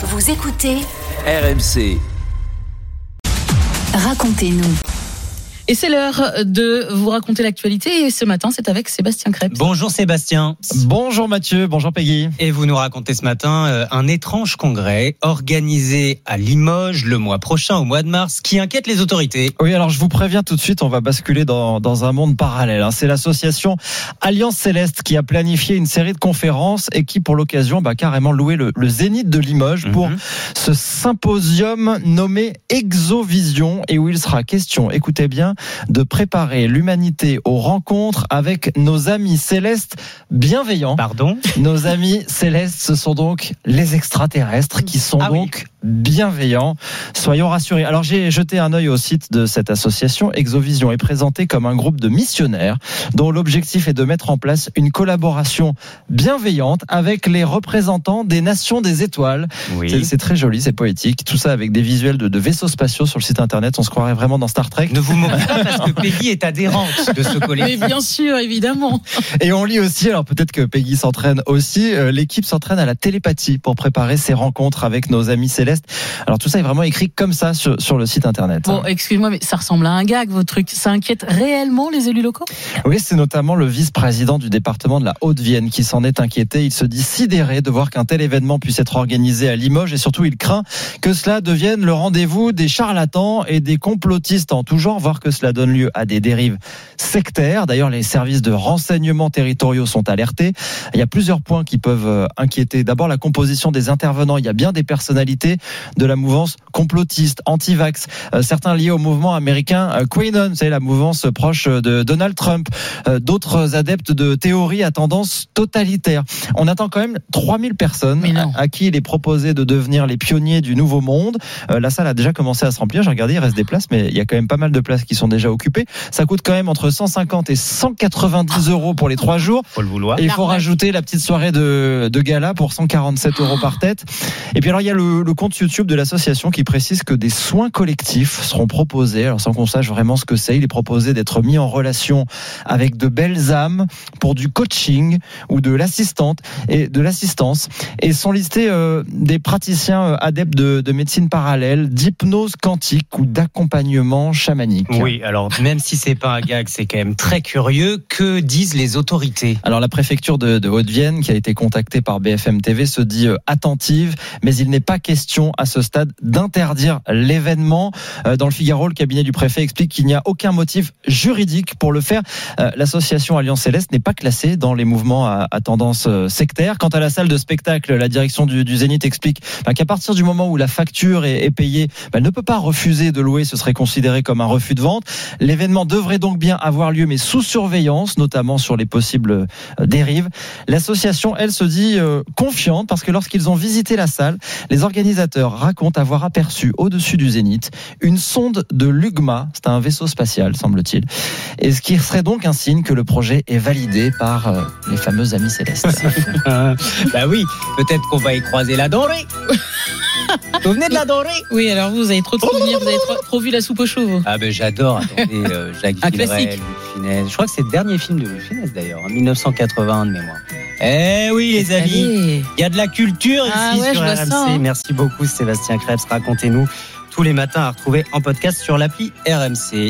Vous écoutez RMC. Racontez-nous. Et c'est l'heure de vous raconter l'actualité. Et ce matin, c'est avec Sébastien Krebs. Bonjour Sébastien. Bonjour Mathieu, bonjour Peggy. Et vous nous racontez ce matin euh, un étrange congrès organisé à Limoges le mois prochain, au mois de mars, qui inquiète les autorités. Oui, alors je vous préviens tout de suite, on va basculer dans, dans un monde parallèle. hein. C'est l'association Alliance Céleste qui a planifié une série de conférences et qui, pour l'occasion, bah, carrément loué le, le Zénith de Limoges pour Mhm. ce symposium nommé Exovision et où il sera question, écoutez bien, de préparer l'humanité aux rencontres avec nos amis célestes bienveillants. Pardon? Nos amis célestes, ce sont donc les extraterrestres qui sont Ah oui. Donc bienveillants. Soyons rassurés. Alors j'ai jeté un œil au site de cette association. Exovision est présenté comme un groupe de missionnaires dont l'objectif est de mettre en place une collaboration bienveillante avec les représentants des nations des étoiles. C'est- Oui. C'est très joli, c'est poétique. Tout ça avec des visuels de, de vaisseaux spatiaux sur le site internet. On se croirait vraiment dans Star Trek. Ne vous moquez pas parce que Peggy est adhérente de ce Mais collectif. bien sûr, évidemment. Et on lit aussi, alors peut-être que Peggy s'entraîne aussi, euh, l'équipe s'entraîne à la télépathie pour préparer ses rencontres avec nos amis Alors tout ça est vraiment écrit comme ça sur, sur le site internet. Bon, excuse-moi, mais ça ressemble à un gag, vos trucs. Ça inquiète réellement les élus locaux? Oui, c'est notamment le vice-président du département de la Haute-Vienne qui s'en est inquiété. Il se dit sidéré de voir qu'un tel événement puisse être organisé à Limoges et surtout il craint que cela devienne le rendez-vous des charlatans et des complotistes en tout genre, voire que cela donne lieu à des dérives sectaires. D'ailleurs, les services de renseignement territoriaux sont alertés. Il y a plusieurs points qui peuvent euh, inquiéter. D'abord, la composition des intervenants. Il y a bien des personnalités de la mouvance complotiste, anti-vax, Euh, certains liés au mouvement américain euh, QAnon, savez, la mouvance proche de Donald Trump, Euh, d'autres adeptes de théories à tendance totalitaire. On attend quand même 3000 personnes à, à qui il est proposé de devenir les pionniers du nouveau monde. Euh, la salle a déjà commencé à se remplir. J'ai regardé, il reste des places, mais il y a quand même pas mal de places qui sont déjà occupées. Ça coûte quand même entre 150 et 190 euros pour les trois jours. Faut le vouloir. Et il faut rajouter la petite soirée de, de gala pour 147 euros par tête. Et puis alors il y a le, le compte YouTube de l'association qui précise que des soins collectifs seront proposés. Alors sans qu'on sache vraiment ce que c'est, il est proposé d'être mis en relation avec de belles âmes pour du coaching ou de l'assistante et de l'assistance. Et sont listés euh, des praticiens euh, adeptes de, de médecine parallèle, d'hypnose quantique ou d'accompagnement chamanique. Oui, alors même si c'est pas un gag, c'est quand même très curieux. Que disent les autorités? Alors la préfecture de, de Haute-Vienne, qui a été contactée par BFM TV, se dit euh, attentive, mais il n'est pas question à ce stade d'interdire l'événement. Euh, Dans le Figaro, le cabinet du préfet explique qu'il n'y a aucun motif juridique pour le faire. Euh, L'association Alliance Céleste n'est pas classée dans les mouvements à, tendance euh, sectaire. Quant à la salle de spectacle, la direction du, Zénith explique bah, qu'à partir du moment où la facture est, payée, bah, elle ne peut pas refuser de louer, ce serait considéré comme un refus de vente. L'événement devrait donc bien avoir lieu, mais sous surveillance, notamment sur les possibles dérives. L'association, elle, se dit confiante parce que lorsqu'ils ont visité la salle, les organisateurs racontent avoir aperçu au-dessus du Zénith une sonde de l'UGMA, c'est un vaisseau spatial, semble-t-il, et ce qui serait donc un signe que le projet est validé par euh, les fameux amis célestes. Bah oui, peut-être qu'on va y croiser la dorée. vous venez de la dorée Oui, alors vous, vous avez trop de souvenirs, vous avez trop, trop vu la soupe aux chevaux. Ah ben j'adore, attendez, euh, Jacques Villeray, classique. Louis Funès. Je crois que c'est le dernier film de Louis Funès d'ailleurs, en 1981 de mémoire. Eh oui les amis, il y a de la culture Ah ici ouais, sur RMC. Merci beaucoup Sébastien Krebs, racontez-nous tous les matins à retrouver en podcast sur l'appli RMC.